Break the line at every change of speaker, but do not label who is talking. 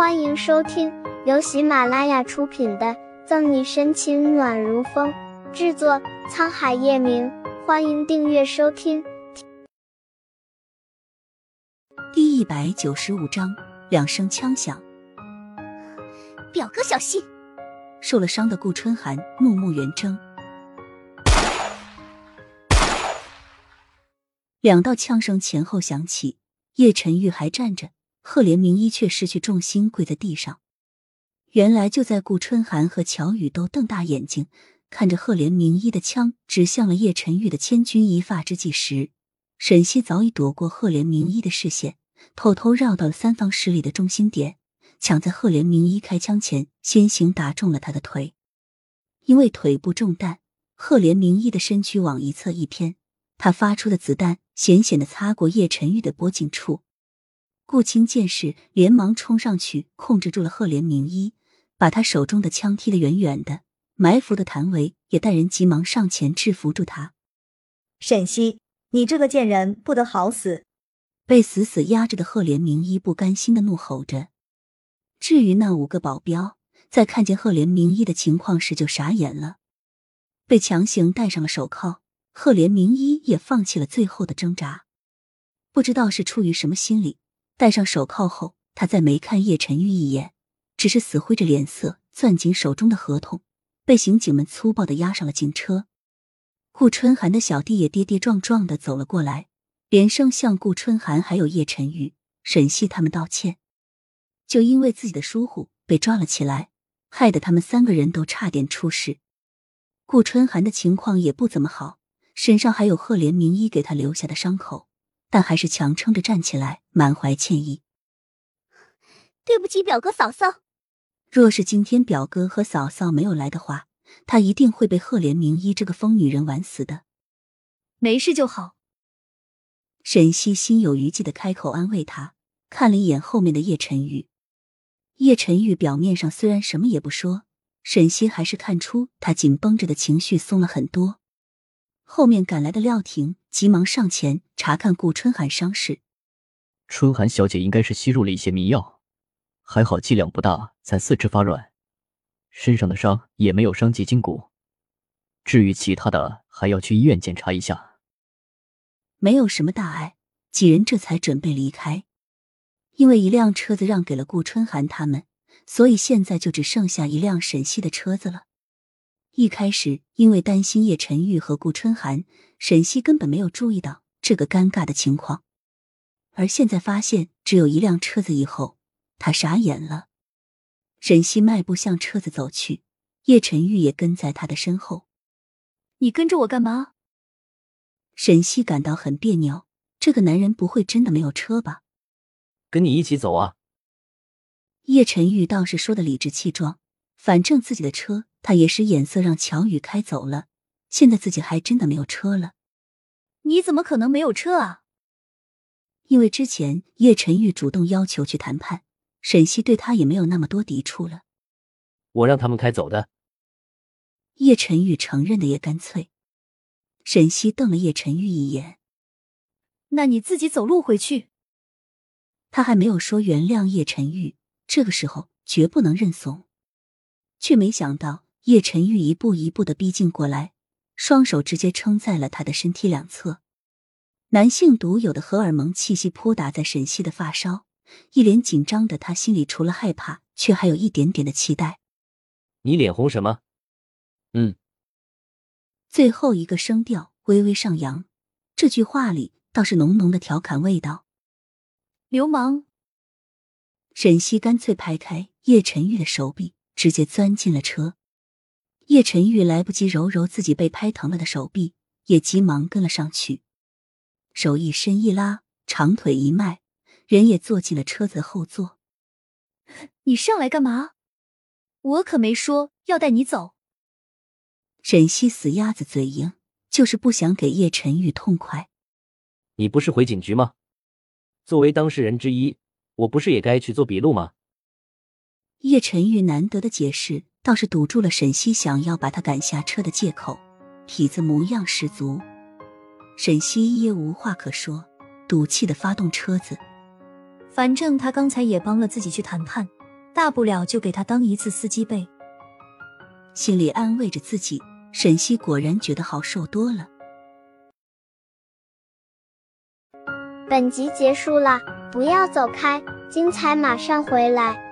欢迎收听由喜马拉雅出品的《赠你深情暖如风》，制作沧海夜明。欢迎订阅收听。
第一百九十五章，两声枪响，
表哥小心！
受了伤的顾春寒怒目圆睁，两道枪声前后响起，叶晨玉还站着。赫连明一却失去重心，跪在地上。原来就在顾春寒和乔宇都瞪大眼睛看着赫连明一的枪指向了叶晨玉的千钧一发之际时，沈西早已躲过赫连明一的视线，偷偷绕到了三方势力的中心点，抢在赫连明一开枪前先行打中了他的腿。因为腿部中弹，赫连明一的身躯往一侧一偏，他发出的子弹险险的擦过叶晨玉的脖颈处。顾青见势，连忙冲上去控制住了赫连明一，把他手中的枪踢得远远的。埋伏的谭维也带人急忙上前制服住他。
沈西，你这个贱人不得好死！
被死死压着的赫连明一不甘心的怒吼着。至于那五个保镖，在看见赫连明一的情况时就傻眼了。被强行戴上了手铐，赫连明一也放弃了最后的挣扎。不知道是出于什么心理。戴上手铐后，他再没看叶晨玉一眼，只是死灰着脸色攥紧手中的合同，被刑警们粗暴的押上了警车。顾春寒的小弟也跌跌撞撞的走了过来，连声向顾春寒还有叶晨玉、沈西他们道歉。就因为自己的疏忽被抓了起来，害得他们三个人都差点出事。顾春寒的情况也不怎么好，身上还有赫连明一给他留下的伤口。但还是强撑着站起来，满怀歉意。
对不起，表哥嫂嫂。
若是今天表哥和嫂嫂没有来的话，他一定会被赫连明一这个疯女人玩死的。
没事就好。
沈西心有余悸的开口安慰他，看了一眼后面的叶晨玉。叶晨玉表面上虽然什么也不说，沈西还是看出他紧绷着的情绪松了很多。后面赶来的廖婷急忙上前查看顾春寒伤势。
春寒小姐应该是吸入了一些迷药，还好剂量不大，才四肢发软，身上的伤也没有伤及筋骨。至于其他的，还要去医院检查一下。
没有什么大碍，几人这才准备离开。因为一辆车子让给了顾春寒他们，所以现在就只剩下一辆沈西的车子了。一开始，因为担心叶晨玉和顾春寒，沈西根本没有注意到这个尴尬的情况。而现在发现只有一辆车子以后，他傻眼了。沈西迈步向车子走去，叶晨玉也跟在他的身后。
你跟着我干嘛？
沈西感到很别扭，这个男人不会真的没有车吧？
跟你一起走啊！
叶晨玉倒是说的理直气壮，反正自己的车。他也使眼色让乔宇开走了，现在自己还真的没有车了。
你怎么可能没有车啊？
因为之前叶晨玉主动要求去谈判，沈西对他也没有那么多抵触了。
我让他们开走的。
叶晨玉承认的也干脆。沈西瞪了叶晨玉一眼：“
那你自己走路回去。”
他还没有说原谅叶晨玉，这个时候绝不能认怂，却没想到。叶晨玉一步一步的逼近过来，双手直接撑在了他的身体两侧。男性独有的荷尔蒙气息扑打在沈西的发梢，一脸紧张的他心里除了害怕，却还有一点点的期待。
你脸红什么？嗯。
最后一个声调微微上扬，这句话里倒是浓浓的调侃味道。
流氓！
沈西干脆拍开叶晨玉的手臂，直接钻进了车。叶晨玉来不及揉揉自己被拍疼了的手臂，也急忙跟了上去，手一伸一拉，长腿一迈，人也坐进了车子后座。
你上来干嘛？我可没说要带你走。
沈西死鸭子嘴硬，就是不想给叶晨玉痛快。
你不是回警局吗？作为当事人之一，我不是也该去做笔录吗？
叶晨玉难得的解释。倒是堵住了沈西想要把他赶下车的借口，痞子模样十足。沈西也无话可说，赌气的发动车子。
反正他刚才也帮了自己去谈判，大不了就给他当一次司机呗。
心里安慰着自己，沈西果然觉得好受多了。
本集结束了，不要走开，精彩马上回来。